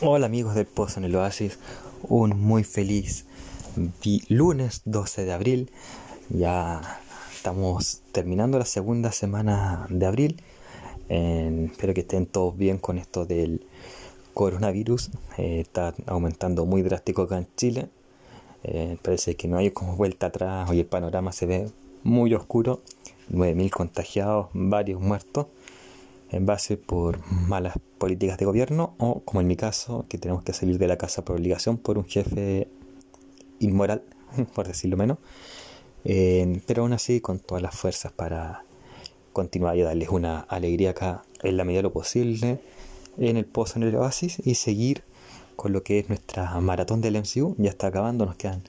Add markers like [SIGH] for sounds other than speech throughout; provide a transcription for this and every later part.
Hola amigos del Pozo en el Oasis, un muy feliz lunes 12 de abril. Ya estamos terminando la segunda semana de abril. espero que estén todos bien con esto del coronavirus. Eh, está aumentando muy drástico acá en Chile. Eh, parece que no hay como vuelta atrás. Hoy el panorama se ve muy oscuro. 9.000 contagiados, varios muertos en base por malas políticas de gobierno o, como en mi caso, que tenemos que salir de la casa por obligación por un jefe inmoral, [LAUGHS] por decirlo menos, eh, pero aún así con todas las fuerzas para continuar y darles una alegría acá en la medida de lo posible en el pozo en el oasis y seguir con lo que es nuestra maratón del MCU. Ya está acabando, nos quedan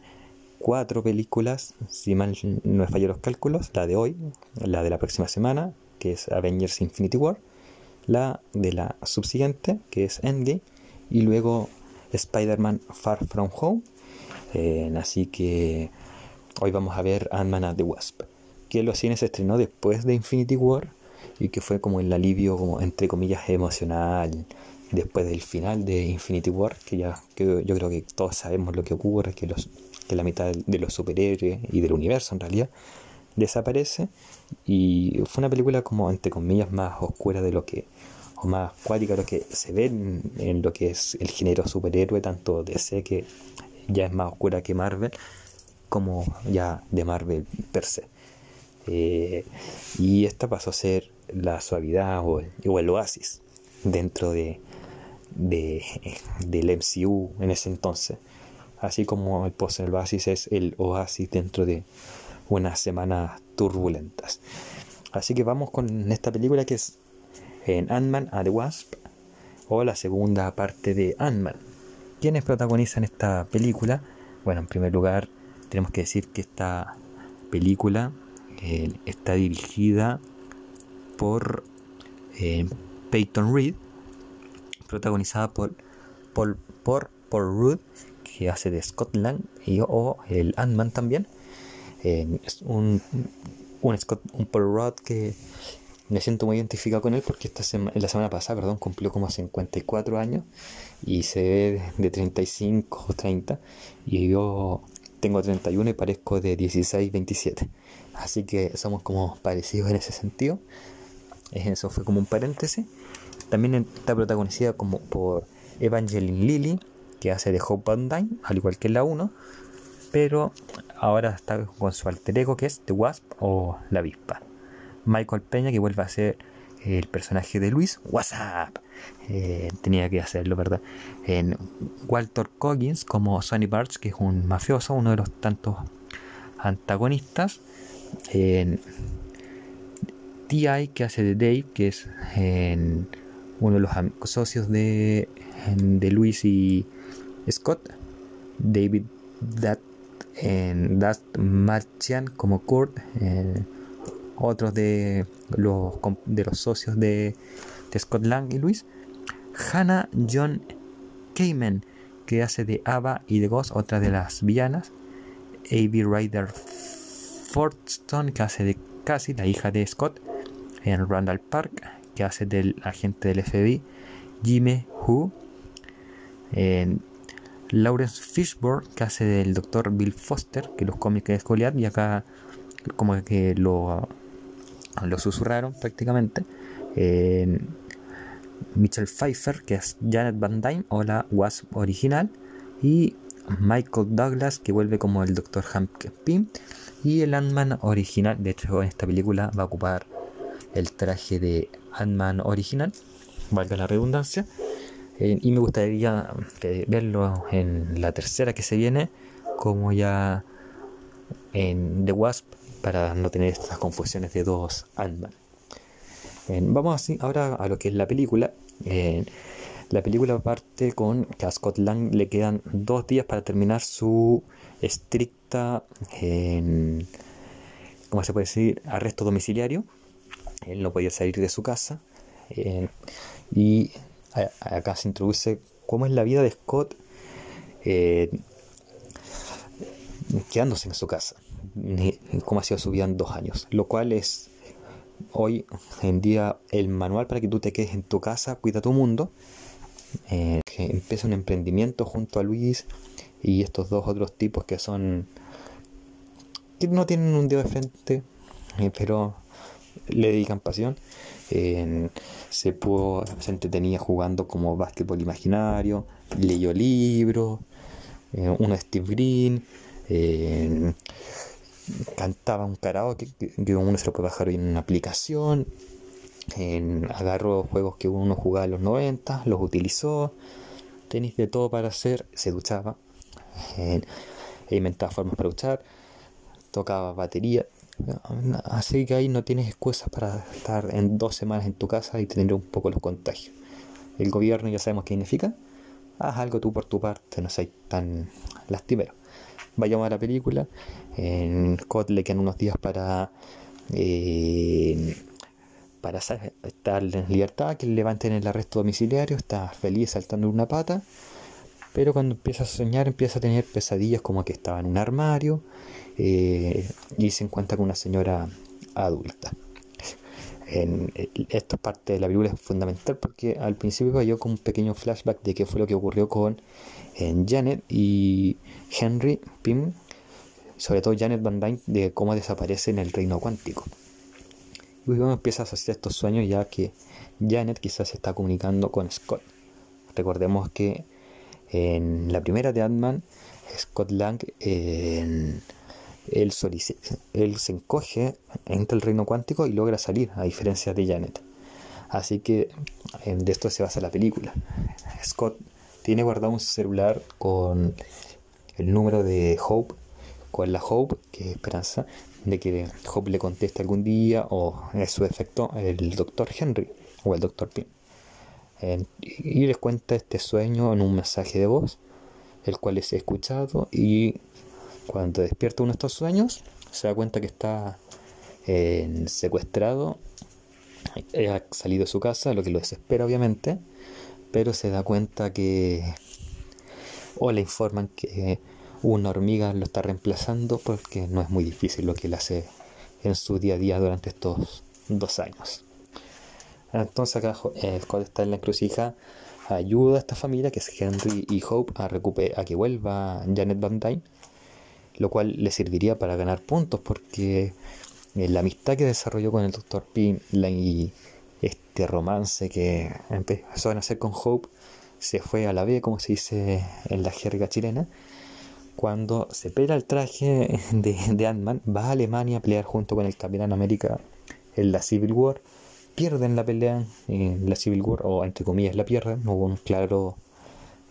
cuatro películas, si mal no he fallado los cálculos, la de hoy, la de la próxima semana, que es Avengers Infinity War, la de la subsiguiente, que es Endgame, y luego Spider-Man Far From Home. Eh, así que hoy vamos a ver Ant-Man and the Wasp, que los cines se estrenó después de Infinity War y que fue como el alivio, como entre comillas, emocional después del final de Infinity War, que ya que yo creo que todos sabemos lo que ocurre, que, los, que la mitad de los superhéroes y del universo en realidad desaparece y fue una película como entre comillas más oscura de lo que más cuática de lo que se ve en, lo que es el género superhéroe tanto DC que ya es más oscura que Marvel como ya de Marvel per se eh, y esta pasó a ser la suavidad o el, oasis dentro de, de, del MCU en ese entonces así como el post el oasis es el oasis dentro de unas semanas turbulentas. Así que vamos con esta película que es en Ant-Man and the Wasp o la segunda parte de Ant-Man. ¿Quiénes protagonizan esta película? Bueno, en primer lugar tenemos que decir que esta película eh, está dirigida por eh, Peyton Reed, protagonizada por Paul, por Paul Rudd, que hace de Scotland, y o el Ant-Man también, es un, un, un Paul Rudd que me siento muy identificado con él porque esta la semana pasada perdón, cumplió como 54 años y se ve de 35 o 30 y yo tengo 31 y parezco de 16, 27. Así que somos como parecidos en ese sentido. Eso fue como un paréntesis. También está protagonizada como por Evangeline Lilly, que hace de Hope Van Dyne, al igual que la 1 pero ahora está con su alter ego que es The Wasp o la avispa. Michael Peña que vuelve a ser el personaje de Luis, WhatsApp. Eh, tenía que hacerlo, ¿verdad? En Walter Coggins como Sonny Barch, que es un mafioso, uno de los tantos antagonistas. En T.I. que hace de Dave, que es uno de los socios de, de Luis y Scott. David That en Dust Marchian como Kurt, otros de los, de los socios de, Scott Lang y Luis, Hannah John Kamen, que hace de Ava y de Ghost, otra de las villanas, A.B. Ryder Fortstone, que hace de Cassie, la hija de Scott, en Randall Park, que hace del agente del FBI, Jimmy en Lawrence Fishburne, que hace del doctor Bill Foster, que los cómics es Goliath, y acá como que lo, lo susurraron prácticamente. Eh, Pfeiffer, que es Janet Van Dyne, o la Wasp original. Y Michael Douglas, que vuelve como el Dr. Hank Pym. Y el Ant-Man original, de hecho en esta película va a ocupar el traje de Ant-Man original, valga la redundancia. Eh, y me gustaría eh, verlo en la tercera que se viene, como ya en The Wasp, para no tener estas confusiones de dos Ant-Man. vamos así ahora a lo que es la película. la película parte con que a Scott Lang le quedan dos días para terminar su estricta, ¿cómo se puede decir?, arresto domiciliario. Él no podía salir de su casa. y acá se introduce cómo es la vida de Scott eh, quedándose en su casa, cómo ha sido su vida en dos años, lo cual es hoy en día el manual para que tú te quedes en tu casa, cuida tu mundo, eh, que empieza un emprendimiento junto a Luis y estos dos otros tipos que son que no tienen un dedo de frente eh, pero le dedican pasión. Se pudo se entretenía jugando como básquetbol imaginario leyó libros eh, uno de Steve Green cantaba un karaoke que uno se lo puede bajar en una aplicación agarró juegos que uno jugaba en los 90 los utilizó tenis de todo para hacer se duchaba e inventaba formas para duchar tocaba batería así que ahí no tienes excusas para estar en dos semanas en tu casa y tener un poco los contagios. El gobierno ya sabemos qué significa haz algo tú por tu parte no seas tan lastimero vayamos a la película. En Scott le quedan unos días para, eh, para estar en libertad, que le levanten el arresto domiciliario, está feliz saltando una pata, pero cuando empieza a soñar empieza a tener pesadillas como que estaba en un armario eh, y se encuentra con una señora adulta. En, esta parte de la película es fundamental porque al principio cayó con un pequeño flashback de qué fue lo que ocurrió con en Janet y Henry Pym, sobre todo Janet Van Dyne, de cómo desaparece en el reino cuántico. Y luego empieza a asociar estos sueños ya que Janet quizás se está comunicando con Scott. Recordemos que en la primera de Ant-Man, Scott Lang, él, él se encoge, entra el reino cuántico y logra salir, a diferencia de Janet. Así que de esto se basa la película. Scott tiene guardado un celular con el número de Hope, con la Hope, que es esperanza, de que Hope le conteste algún día o en su efecto el doctor Henry o el doctor Pym. y les cuenta este sueño en un mensaje de voz, el cual es escuchado y cuando despierta uno de estos sueños se da cuenta que está secuestrado, ha salido de su casa, lo que lo desespera obviamente, pero se da cuenta que o le informan que una hormiga lo está reemplazando porque no es muy difícil lo que él hace en su día a día durante estos dos años. Entonces acá el Scott está en la encrucija, ayuda a esta familia que es Henry y Hope a, recuperar, a que vuelva Janet Van Dyne, lo cual le serviría para ganar puntos porque eh, la amistad que desarrolló con el Dr. Pym y este romance que empezó a nacer con Hope se fue a la B, como se dice en la jerga chilena. Cuando se pela el traje de, de Ant-Man, va a Alemania a pelear junto con el Capitán América en la Civil War. Pierden la pelea en la Civil War, o entre comillas la pierden, no hubo un claro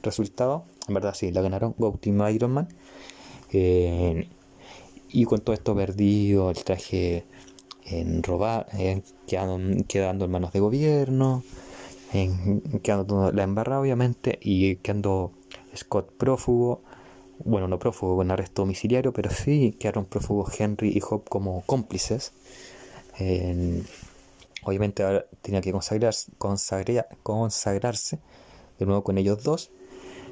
resultado. En verdad sí, la ganaron Team Iron Man. Y con todo esto perdido, el traje en robar, quedando, en manos de gobierno, en, quedando la embarrada obviamente y quedando Scott prófugo, bueno no prófugo con arresto domiciliario, pero sí quedaron prófugos Henry y Hope como cómplices. obviamente ahora tenía que consagrarse, consagrarse de nuevo con ellos dos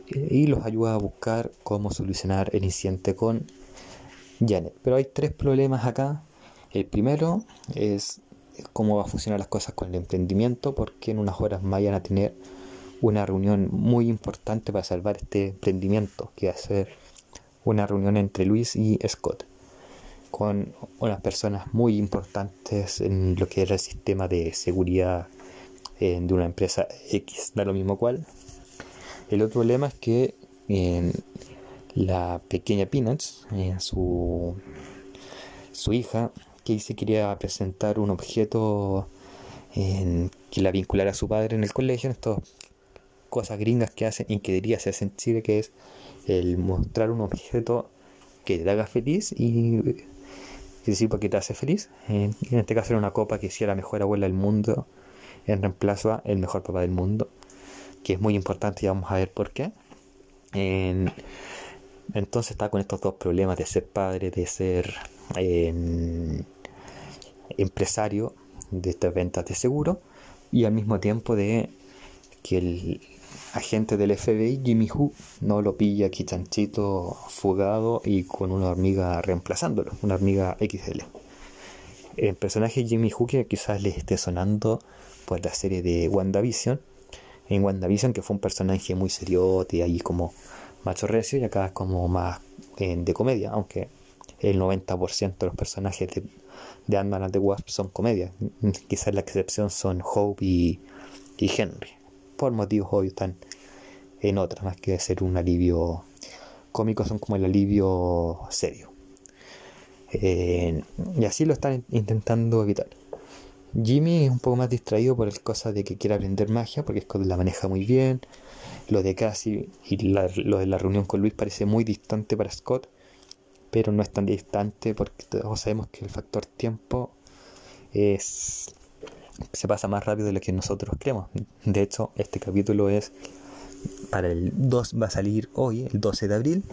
y los ayuda a buscar cómo solucionar el incidente con Janet. Pero hay tres problemas acá el primero es cómo va a funcionar las cosas con el emprendimiento, porque en unas horas vayan a tener una reunión muy importante para salvar este emprendimiento, que va a ser una reunión entre Luis y Scott, con unas personas muy importantes en lo que era el sistema de seguridad eh, de una empresa X, da lo mismo cual. El otro problema es que en la pequeña Peanuts, en su, su hija, que se quería presentar un objeto que la vinculara a su padre en el colegio, estas cosas gringas que hacen y que diría se hacen en que es el mostrar un objeto que te haga feliz y decir porque te hace feliz. En, este caso era una copa que hiciera la mejor abuela del mundo en reemplazo a el mejor papá del mundo, que es muy importante y vamos a ver por qué. entonces está con estos dos problemas de ser padre, de ser empresario de estas ventas de seguro y al mismo tiempo de que el agente del FBI, Jimmy Who, no lo pilla aquí chanchito fugado y con una hormiga reemplazándolo, una hormiga XL. El personaje Jimmy Who, que quizás le esté sonando por la serie de WandaVision, en WandaVision, que fue un personaje muy seriote, ahí como macho recio, y acá es como más eh, de comedia, aunque el 90% de los personajes de, de and the Wasp son comedia. Quizás la excepción son Hope y, y Henry. Por motivos obvios están en otras, más que ser un alivio cómico, son como el alivio serio. Eh, y así lo están intentando evitar. Jimmy es un poco más distraído por el cosa de que quiere aprender magia, porque Scott la maneja muy bien. Lo de Cassie y lo de la reunión con Luis parece muy distante para Scott, pero no es tan distante porque todos sabemos que el factor tiempo es se pasa más rápido de lo que nosotros creemos. De hecho, este capítulo es para el 2 va a salir hoy, el 12 de abril,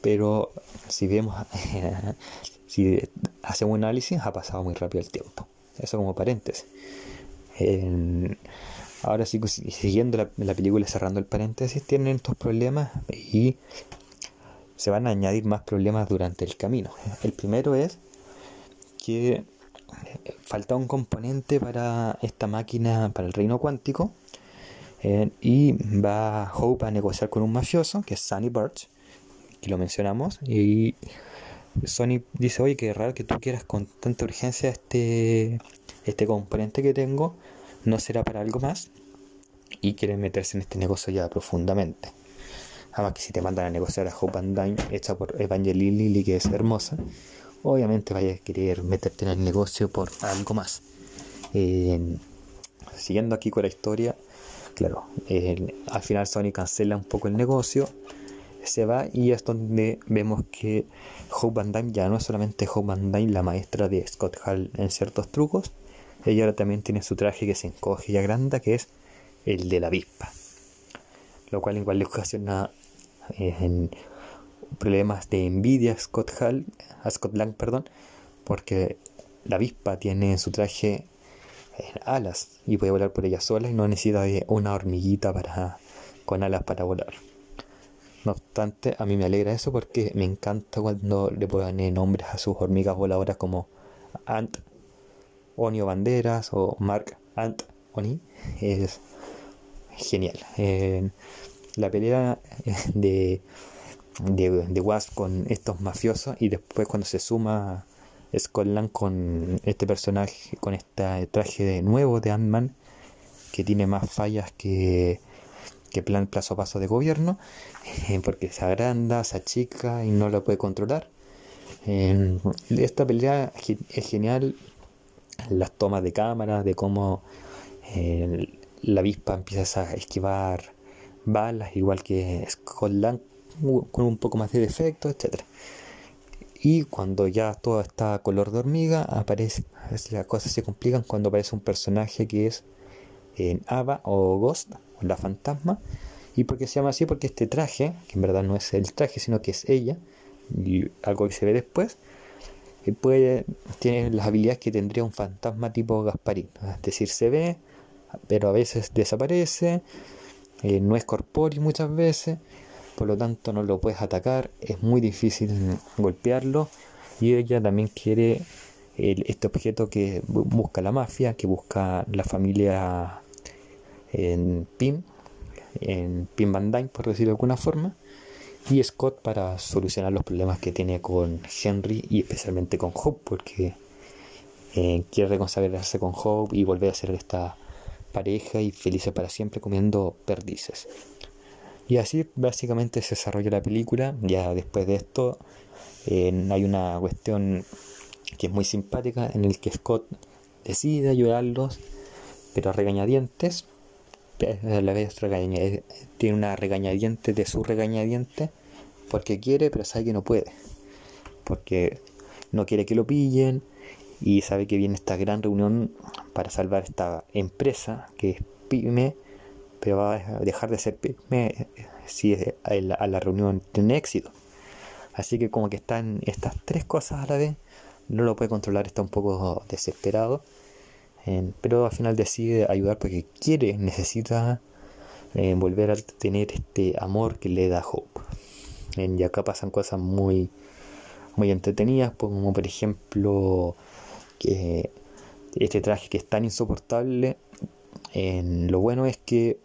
pero si vemos [LAUGHS] si hacemos un análisis ha pasado muy rápido el tiempo. Eso como paréntesis. ahora sí, siguiendo la, la, película, cerrando el paréntesis, tienen estos problemas y se van a añadir más problemas durante el camino. El primero es que falta un componente para esta máquina, para el reino cuántico, eh, y va Hope a negociar con un mafioso, que es Sunny Birch, que lo mencionamos, y Sony dice, oye, qué raro que tú quieras con tanta urgencia este, este componente que tengo, no será para algo más, y quieren meterse en este negocio ya profundamente. Además que si te mandan a negociar a Hope and Dime, hecha por Evangeline que es hermosa, obviamente vayas a querer meterte en el negocio por algo más. Siguiendo aquí con la historia, claro, al final Sony cancela un poco el negocio, se va y es donde vemos que Hope Van ya no es solamente Hope Van Dyne la maestra de Scott Hall en ciertos trucos, ella ahora también tiene su traje que se encoge y agranda, que es el de la avispa, lo cual igual le ocasiona eh, en problemas de envidia a Scott Hall, a Scott Lang, perdón, porque la avispa tiene su traje alas y puede volar por ella sola y no necesita de una hormiguita para, con alas para volar. No obstante, a mí me alegra eso porque me encanta cuando le ponen nombres a sus hormigas voladoras como Ant, Onio Banderas o Mark Ant Oni. Es genial. la pelea de, de, Wasp con estos mafiosos y después cuando se suma Scotland con este personaje, con este traje de nuevo de Ant-Man, que tiene más fallas que, que plan plazo a paso de gobierno, [LAUGHS] porque se agranda, se achica y no lo puede controlar. esta pelea es genial, las tomas de cámara, de cómo la avispa empieza a esquivar balas, igual que Scotland, con un poco más de defecto, etcétera y cuando ya todo está color de hormiga, aparece, las cosas se complican cuando aparece un personaje que es en Ava o Ghost, la fantasma. ¿Y por qué se llama así? Porque este traje, que en verdad no es el traje, sino que es ella, y algo que se ve después, eh, puede, tiene las habilidades que tendría un fantasma tipo Gasparín. Es decir, se ve, pero a veces desaparece, eh, no es corpóreo muchas veces, por lo tanto no lo puedes atacar, es muy difícil golpearlo y ella también quiere este objeto que busca la mafia, que busca la familia en Pim, en Pim por decirlo de alguna forma, y Scott para solucionar los problemas que tiene con Henry y especialmente con Hope, porque eh, quiere reconsagrarse con Hope y volver a ser esta pareja y felices para siempre comiendo perdices. Y así básicamente se desarrolla la película. Ya después de esto hay una cuestión que es muy simpática en el que Scott decide ayudarlos, pero a regañadientes. A la vez tiene una regañadiente de su regañadiente porque quiere, pero sabe que no puede. Porque no quiere que lo pillen y sabe que viene esta gran reunión para salvar esta empresa que es Pyme pero va a dejar de ser pyme si a la, reunión tiene éxito. Así que como que están estas tres cosas a la vez, no lo puede controlar, está un poco desesperado, pero al final decide ayudar porque quiere, necesita eh, volver a tener este amor que le da Hope. y acá pasan cosas muy, muy entretenidas, como por ejemplo este traje que es tan insoportable lo bueno es que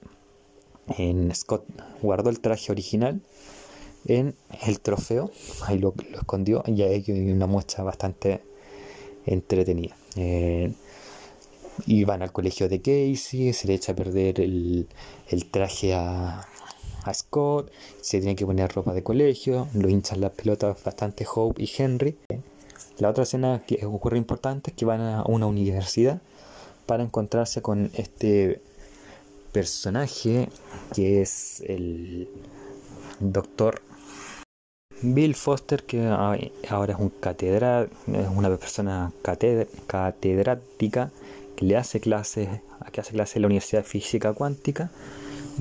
Scott guardó el traje original en el trofeo, ahí lo, escondió y hay una muestra bastante entretenida. Y van al colegio de Casey, se le echa a perder el, traje a, a, Scott, se tiene que poner ropa de colegio, lo hinchan las pelotas bastante Hope y Henry. La otra escena que ocurre importante es que van a una universidad para encontrarse con este personaje que es el doctor Bill Foster, que ahora es un catedral, es una persona catedrática que le hace clases, que hace clases en la Universidad de Física Cuántica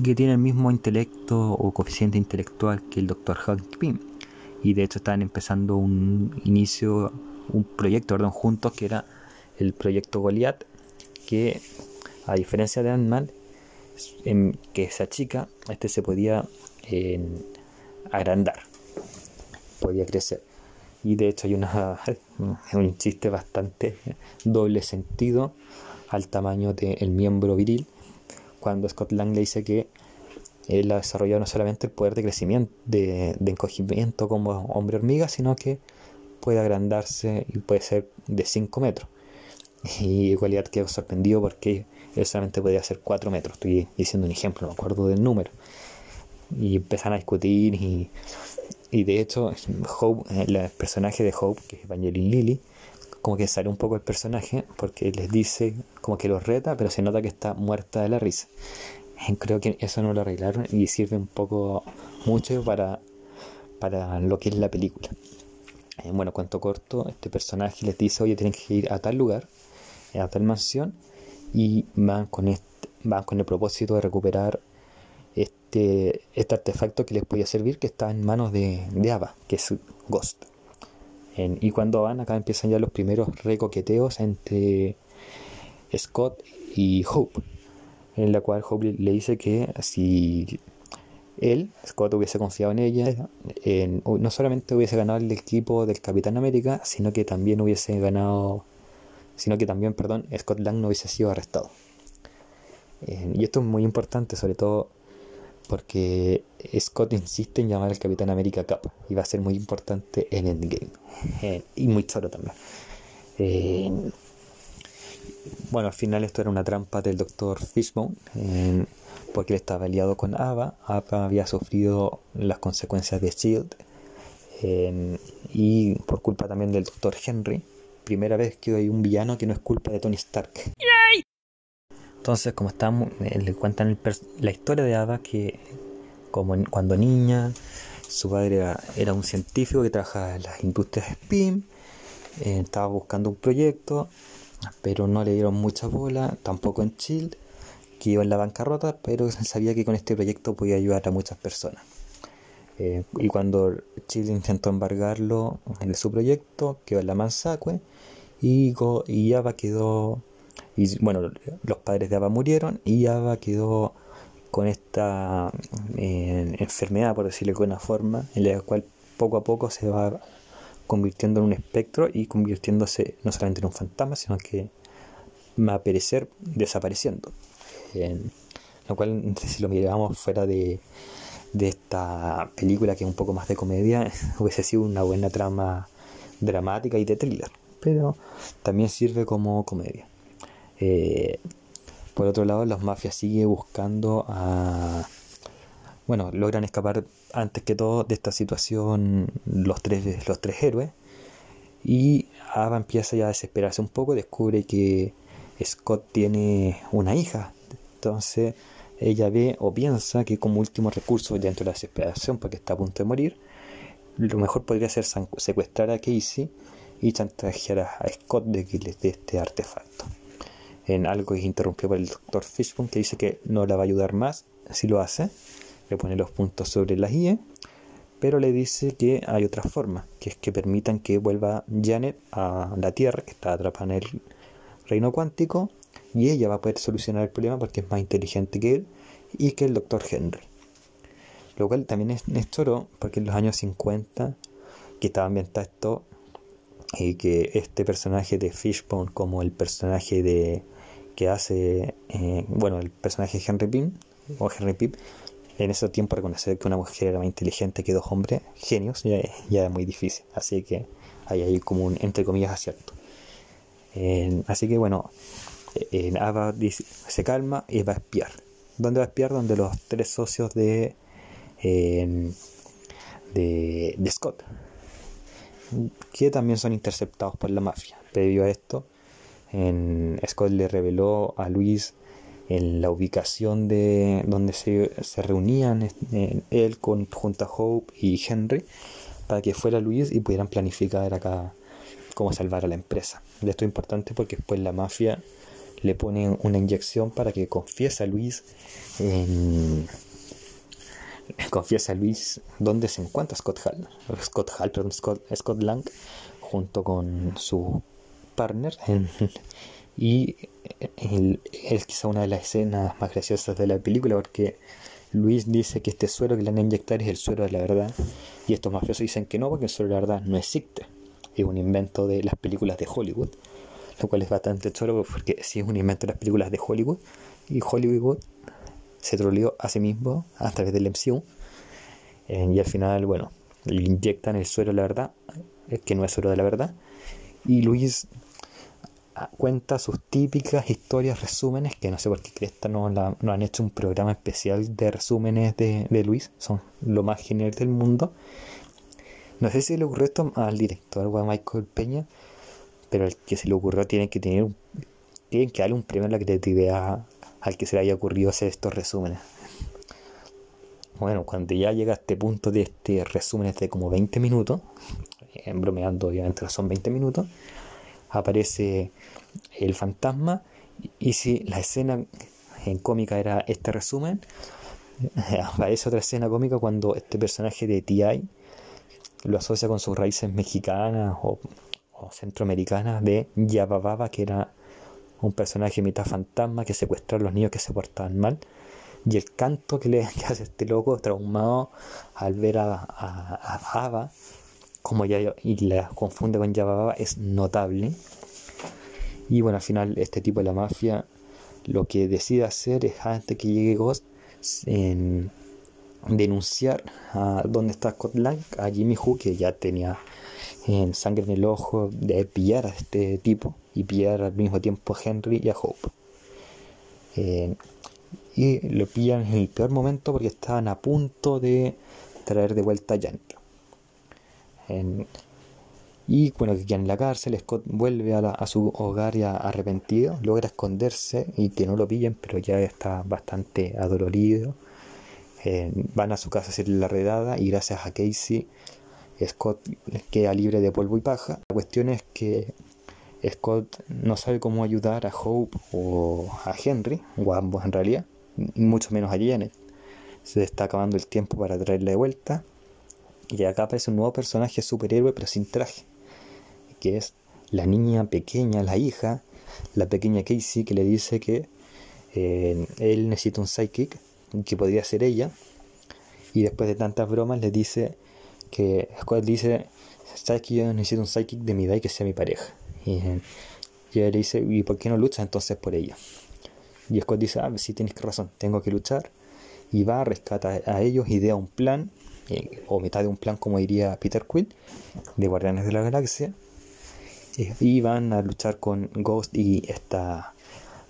que tiene el mismo intelecto o coeficiente intelectual que el doctor Hank Pym. Y de hecho están empezando un inicio, un proyecto perdón, juntos que era el proyecto Goliath, que a diferencia de Ant-Man, que esa chica, este se podía agrandar, podía crecer. Y de hecho hay una, [LAUGHS] un chiste bastante doble sentido al tamaño del miembro viril, cuando Scott Lang le dice que él ha desarrollado no solamente el poder de crecimiento, de, encogimiento como hombre hormiga, sino que puede agrandarse y puede ser de 5 metros. Y igualdad quedó sorprendido porque él solamente podía hacer 4 metros. Estoy diciendo un ejemplo, no me acuerdo del número. Y empiezan a discutir y, y de hecho Hope, el personaje de Hope, que es Evangeline Lilly, como que sale un poco el personaje porque les dice como que los reta, pero se nota que está muerta de la risa. Creo que eso no lo arreglaron y sirve un poco mucho para, para lo que es la película. Eh, bueno, cuanto corto, este personaje les dice, oye, tienen que ir a tal lugar, a tal mansión, y van con, este, van con el propósito de recuperar este, este artefacto que les podía servir, que está en manos de, de Ava, que es Ghost y cuando van, acá empiezan ya los primeros recoqueteos entre Scott y Hope, en la cual Hope le dice que si él, Scott, hubiese confiado en ella, no solamente hubiese ganado el equipo del Capitán América, sino que también hubiese ganado, sino que también, perdón, Scott Lang no hubiese sido arrestado. y esto es muy importante, sobre todo porque Scott insiste en llamar al Capitán América Cap y va a ser muy importante en Endgame y muy solo también. Eh, bueno, al final esto era una trampa del Dr. Fishbone porque él estaba aliado con Ava. Ava había sufrido las consecuencias de Shield y por culpa también del Dr. Henry. Primera vez que hay un villano que no es culpa de Tony Stark. Entonces, como estamos, eh, le cuentan la historia de Ada que como cuando niña, su padre era, un científico que trabajaba en las industrias SPIM, eh, estaba buscando un proyecto, pero no le dieron mucha bola, tampoco en Chile, que iba en la bancarrota, pero sabía que con este proyecto podía ayudar a muchas personas. Eh, y cuando Chile intentó embargarlo en su proyecto, quedó en la Mansacue y, y Ava quedó y bueno, los padres de Ava murieron y Ava quedó con esta eh, enfermedad, por decirlo de alguna forma, en la cual poco a poco se va convirtiendo en un espectro y convirtiéndose no solamente en un fantasma, sino que va a perecer desapareciendo. lo cual, si lo miramos fuera de, de esta película que es un poco más de comedia, [LAUGHS] hubiese sido una buena trama dramática y de thriller, pero también sirve como comedia. Eh, por otro lado, las mafias siguen buscando a... Bueno, logran escapar antes que todo de esta situación los tres, los tres héroes. Y Ava empieza ya a desesperarse un poco, descubre que Scott tiene una hija. Entonces ella ve o piensa que como último recurso dentro de la desesperación, porque está a punto de morir, lo mejor podría ser secuestrar a Casey y chantajear a Scott de que les dé este artefacto en algo que es interrumpido por el doctor Fishbone que dice que no la va a ayudar más si lo hace. Le pone los puntos sobre las IE, pero le dice que hay otra forma, que es que permitan que vuelva Janet a la Tierra, que está atrapada en el reino cuántico, y ella va a poder solucionar el problema porque es más inteligente que él y que el doctor Henry. Lo cual también es, es porque en los años 50, que estaba ambientado esto, y que este personaje de Fishbone como el personaje de que hace, eh, bueno, el personaje Henry Pym, o Henry Pym, en ese tiempo reconocer que una mujer era más inteligente que dos hombres genios ya, ya era muy difícil. Así que hay ahí como un, entre comillas, acierto. así que bueno, en Ava se calma y va a espiar. ¿Dónde va a espiar? Donde los tres socios de, de, de Scott, que también son interceptados por la mafia. Previo a esto, en Scott le reveló a Luis en la ubicación de donde se, reunían él con, junto a Hope y Henry para que fuera Luis y pudieran planificar acá cómo salvar a la empresa. Esto es importante porque después la mafia le pone una inyección para que confiese a Luis en, confiesa a Luis dónde se encuentra Scott Hall, Scott Hall, perdón, Scott, Lang, junto con su partner. [LAUGHS] y es quizá una de las escenas más graciosas de la película porque Luis dice que este suero que le van a es el suero de la verdad y estos mafiosos dicen que no porque el suero de la verdad no existe. Es un invento de las películas de Hollywood, lo cual es bastante chulo porque sí es un invento de las películas de Hollywood y Hollywood se troleó a sí mismo a través del MCU. Eh, y al final, bueno, le inyectan el suero de la verdad, eh, que no es suero de la verdad. Y Luis cuenta sus típicas historias, resúmenes, que no sé por qué Cresta no, no han hecho un programa especial de resúmenes de, de, Luis, son lo más genial del mundo. No sé si le ocurrió esto al director o a Michael Peña, pero el que se le ocurrió tiene que tener tienen que darle un premio a la creatividad al que se le haya ocurrido hacer estos resúmenes. Bueno, cuando ya llega a este punto de este resumen de como 20 minutos, bromeando obviamente son 20 minutos, aparece el fantasma y si la escena en cómica era este resumen, [LAUGHS] aparece otra escena cómica cuando este personaje de T.I. lo asocia con sus raíces mexicanas o, centroamericanas de Yabababa, que era un personaje mitad fantasma que secuestra a los niños que se portaban mal. Y el canto que le [LAUGHS] hace este loco traumado al ver a, a, Ava, como ya y la confunde con Baba es notable. Y bueno, al final este tipo de la mafia lo que decide hacer es antes que llegue Ghost en denunciar a dónde está Scott Lang, a Jimmy Who, que ya tenía en sangre en el ojo de pillar a este tipo y pillar al mismo tiempo a Henry y a Hope. Y lo pillan en el peor momento porque estaban a punto de traer de vuelta a Janet. Y bueno, que en la cárcel, Scott vuelve a, su hogar ya arrepentido, logra esconderse y que no lo pillen, pero ya está bastante adolorido. Eh, van a su casa a hacer la redada y gracias a Casey, Scott queda libre de polvo y paja. La cuestión es que Scott no sabe cómo ayudar a Hope o a Henry, o a ambos en realidad, mucho menos a Janet. Se está acabando el tiempo para traerla de vuelta. Y acá aparece un nuevo personaje superhéroe pero sin traje, que es la niña pequeña, la hija, la pequeña Casey, que le dice que eh, él necesita un psychic, que podría ser ella. Y después de tantas bromas le dice que Scott dice, sabes que yo necesito un psychic de mi edad y que sea mi pareja. Y, ella le dice, ¿y por qué no luchas entonces por ella? Y Scott dice, ah, sí tienes razón, tengo que luchar. Y va, a rescatar a ellos, idea un plan, eh, o mitad de un plan, como diría Peter Quill, de Guardianes de la Galaxia. Eh, y van a luchar con Ghost y esta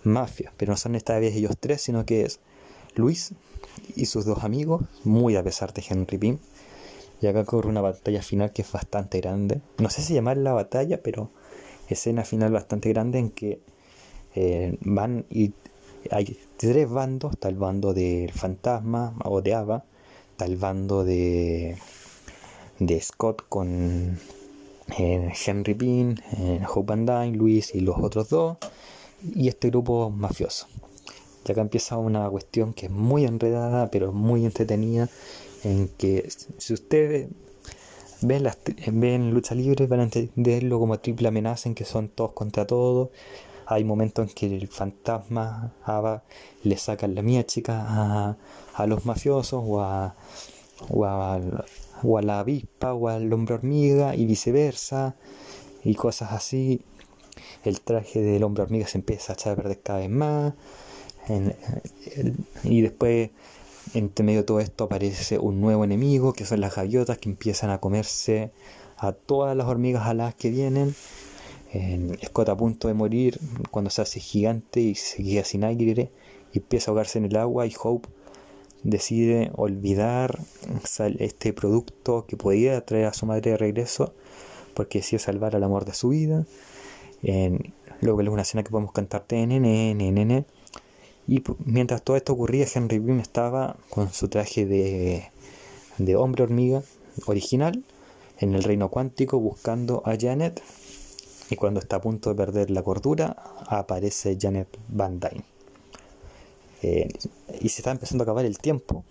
mafia. Pero no son esta vez ellos tres, sino que es Luis y sus dos amigos, muy a pesar de Henry Pym. Y acá corre una batalla final que es bastante grande. No sé si llamar la batalla, pero escena final bastante grande en que eh, van y hay tres bandos, está el bando del fantasma o de Ava, está el bando de, de Scott con eh, Henry Bean, eh, Hope Van Dyne, Luis y los otros dos, y este grupo mafioso. Y acá empieza una cuestión que es muy enredada, pero muy entretenida, en que si ustedes ven, las, ven lucha libre van a entenderlo como triple amenaza en que son todos contra todos. Hay momentos en que el fantasma Ava le saca la mía chica a, los mafiosos o a, o a, la avispa o al hombre hormiga y viceversa y cosas así. el traje del hombre hormiga se empieza a echar a perder cada vez más. y después, entre medio de todo esto, aparece un nuevo enemigo, que son las gaviotas, que empiezan a comerse a todas las hormigas aladas que vienen. Scott a punto de morir cuando se hace gigante y se queda sin aire y empieza a ahogarse en el agua y Hope decide olvidar este producto que podía traer a su madre de regreso porque decidió salvar al amor de su vida. Luego es una escena que podemos cantar TNN, y mientras todo esto ocurría, Henry Beam estaba con su traje de, de hombre hormiga original en el reino cuántico buscando a Janet. Y cuando está a punto de perder la cordura, aparece Janet Van Dyne. Eh, y se está empezando a acabar el tiempo.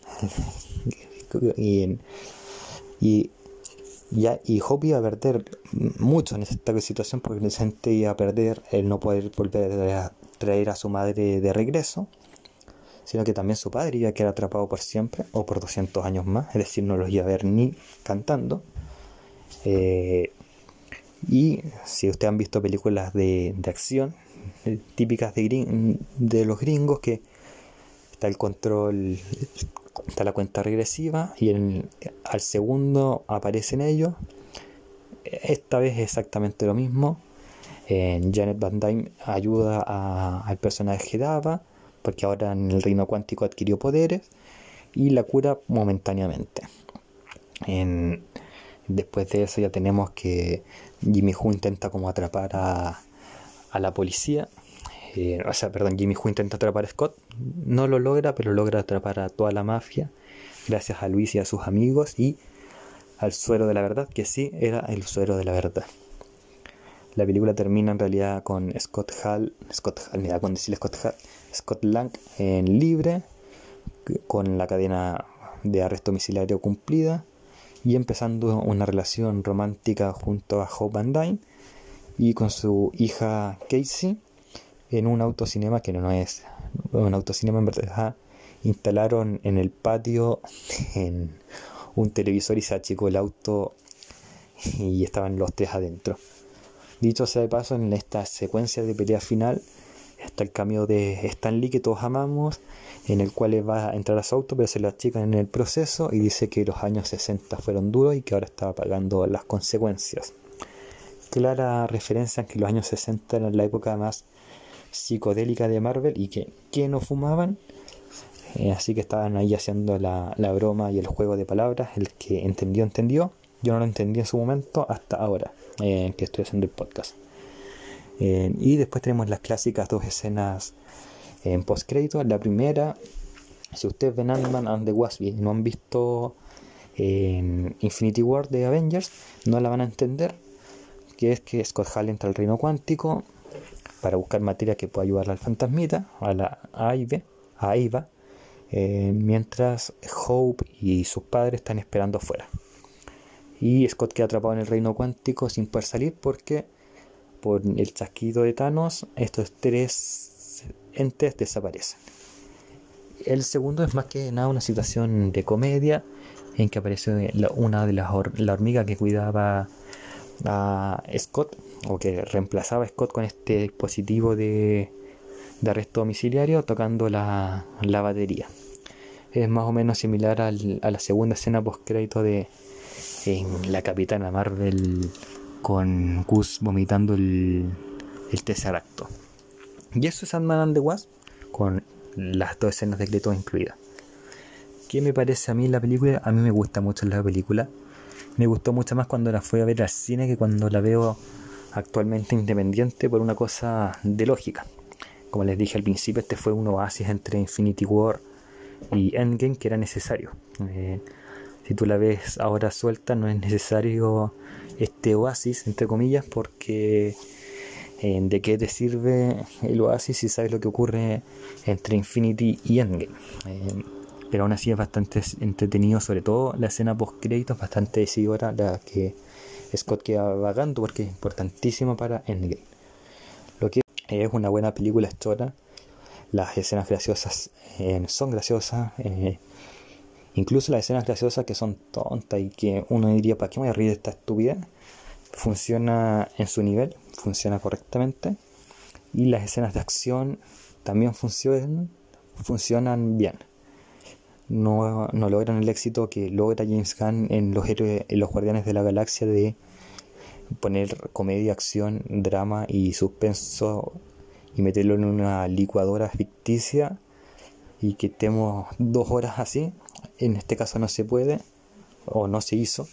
[LAUGHS] y, ya, y Hope iba a perder mucho en esta situación porque necesariamente iba a perder el no poder volver a traer a su madre de regreso, sino que también su padre iba a quedar atrapado por siempre o por 200 años más, es decir, no los iba a ver ni cantando. Eh, y si ustedes han visto películas de, de acción eh, típicas de, de los gringos que está el control, está la cuenta regresiva y al segundo aparecen ellos. Esta vez es exactamente lo mismo. Janet Van Dyne ayuda al personaje Dava porque ahora en el reino cuántico adquirió poderes y la cura momentáneamente. después de eso ya tenemos que Jimmy Who intenta como atrapar a, a la policía. Eh, o sea, perdón, Jimmy Who intenta atrapar a Scott, no lo logra, pero logra atrapar a toda la mafia, gracias a Luis y a sus amigos y al suero de la verdad, que sí era el suero de la verdad. La película termina en realidad con Scott Hall, Scott Hall, mira, con decirle Scott Hall, Scott Lang en libre, con la cadena de arresto domiciliario cumplida y empezando una relación romántica junto a Hope Van Dyne y con su hija Casey en un autocinema que no es un autocinema en verdad instalaron en el patio en un televisor y se achicó el auto y estaban los tres adentro. Dicho sea de paso, en esta secuencia de pelea final está el cambio de Stan Lee que todos amamos, en el cual va a entrar a su auto, pero se lo achican en el proceso y dice que los años 60 fueron duros y que ahora estaba pagando las consecuencias. Clara referencia en que los años 60 eran la época más psicodélica de Marvel y que, que no fumaban. Eh, así que estaban ahí haciendo la, broma y el juego de palabras. El que entendió, entendió. Yo no lo entendí en su momento hasta ahora eh, que estoy haciendo el podcast. Y después tenemos las clásicas dos escenas en post crédito. La primera, si ustedes ven Ant-Man and the Wasp y no han visto en Infinity War de Avengers, no la van a entender. Que es que Scott Hall entra al reino cuántico, para buscar materia que pueda ayudar al fantasmita, a la a Iva, eh, mientras Hope y sus padres están esperando afuera. Y Scott queda atrapado en el reino cuántico sin poder salir porque por el chasquido de Thanos estos tres entes desaparecen. El segundo es más que nada una situación de comedia en que aparece una de las la hormiga que cuidaba a Scott o que reemplazaba a Scott con este dispositivo de, arresto domiciliario tocando la, batería. Es más o menos similar a la segunda escena post crédito de en la Capitana Marvel con Gus vomitando el, el Tesseracto. Y eso es Ant-Man and the Wasp con las dos escenas de crédito incluidas. ¿Qué me parece a mí la película? A mí me gusta mucho la película. Me gustó mucho más cuando la fui a ver al cine que cuando la veo actualmente independiente por una cosa de lógica. Como les dije al principio, este fue un oasis entre Infinity War y Endgame que era necesario. Eh, si tú la ves ahora suelta, no es necesario este oasis, entre comillas, porque eh, ¿de qué te sirve el oasis si sabes lo que ocurre entre Infinity y Endgame? Eh, pero aún así es bastante entretenido, sobre todo la escena post créditos, bastante decidora, la que Scott queda vagando porque es importantísimo para Endgame. Lo que es una buena película chora. Las escenas graciosas eh, son graciosas. Incluso las escenas graciosas que son tontas y que uno diría, ¿para qué me voy a reír de esta estúpida? Funciona en su nivel, funciona correctamente y las escenas de acción también funcionan, funcionan bien. No, no, logran el éxito que logra James Gunn en los, héroes, en los Guardianes de la Galaxia de poner comedia, acción, drama y suspenso y meterlo en una licuadora ficticia y que estemos dos horas así. En este caso no se puede o no se hizo.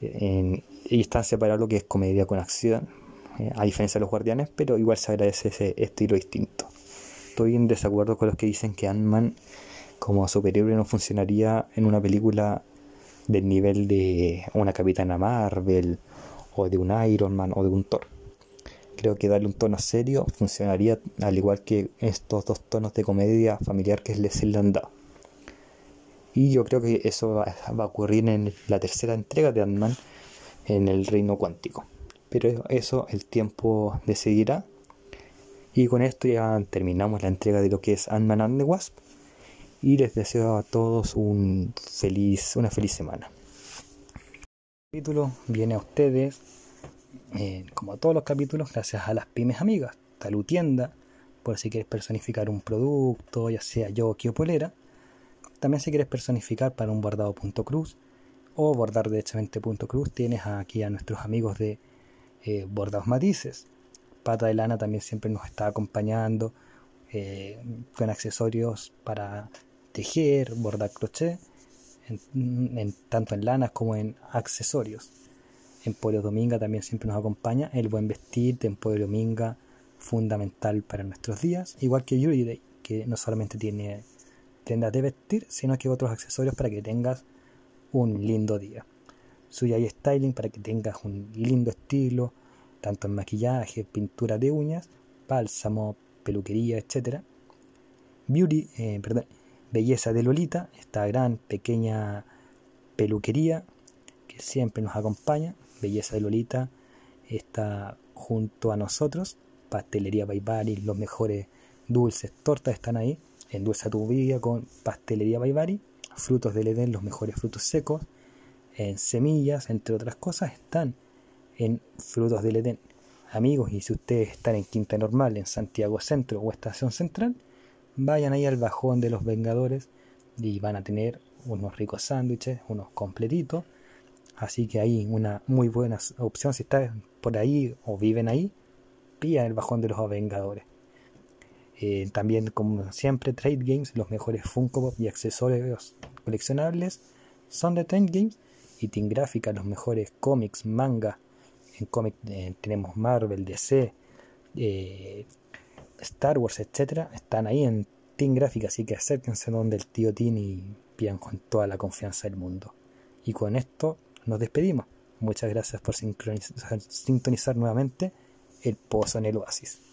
Y están separados lo que es comedia con acción, eh, a diferencia de los guardianes, pero igual se agradece ese estilo distinto. Estoy en desacuerdo con los que dicen que Ant-Man como superhéroe no funcionaría en una película del nivel de una Capitana Marvel o de un Iron Man o de un Thor. Creo que darle un tono serio funcionaría al igual que estos dos tonos de comedia familiar que les han dado. Y yo creo que eso va, a ocurrir en la tercera entrega de Ant-Man en el reino cuántico. Pero eso el tiempo decidirá. Y con esto ya terminamos la entrega de lo que es Ant-Man and the Wasp. Y les deseo a todos un feliz, una feliz semana. El capítulo viene a ustedes, eh, como todos los capítulos, gracias a las pymes amigas. Talutienda, por si quieres personificar un producto, ya sea yo o polera. También si quieres personificar para un bordado.cruz o bordar derechamente punto cruz tienes aquí a nuestros amigos de eh, bordados matices. Pata de lana también siempre nos está acompañando eh, con accesorios para tejer bordar crochet tanto en lanas como en accesorios. Emporio Dominga también siempre nos acompaña el buen vestir de Emporio Dominga fundamental para nuestros días igual que Yuri Day que no solamente tiene tiendas de vestir sino que otros accesorios para que tengas un lindo día. Suya Styling para que tengas un lindo estilo, tanto en maquillaje, pintura de uñas, bálsamo, peluquería, etc. Beauty, eh, perdón, Belleza de Lolita, esta gran, pequeña peluquería que siempre nos acompaña. Belleza de Lolita está junto a nosotros. Pastelería Baibari, los mejores dulces, tortas están ahí. Endulza tu vida con Pastelería Baibari frutos del Edén, los mejores frutos secos, en semillas, entre otras cosas, están en frutos del Edén. Amigos, y si ustedes están en Quinta Normal, en Santiago Centro o Estación Central, vayan ahí al bajón de los Vengadores y van a tener unos ricos sándwiches, unos completitos. Así que ahí una muy buena opción si están por ahí o viven ahí, pilla el bajón de los Vengadores. Eh, también, como siempre, Trade Games, los mejores Funko Pop y accesorios coleccionables son de Trade Games. Y Team Gráfica, los mejores cómics, manga. En cómic eh, tenemos Marvel, DC, eh, Star Wars, etcétera. Están ahí en Team Gráfica, así que acérquense donde el tío Tim y pidan con toda la confianza del mundo. Y con esto nos despedimos. Muchas gracias por sintonizar nuevamente el pozo en el oasis.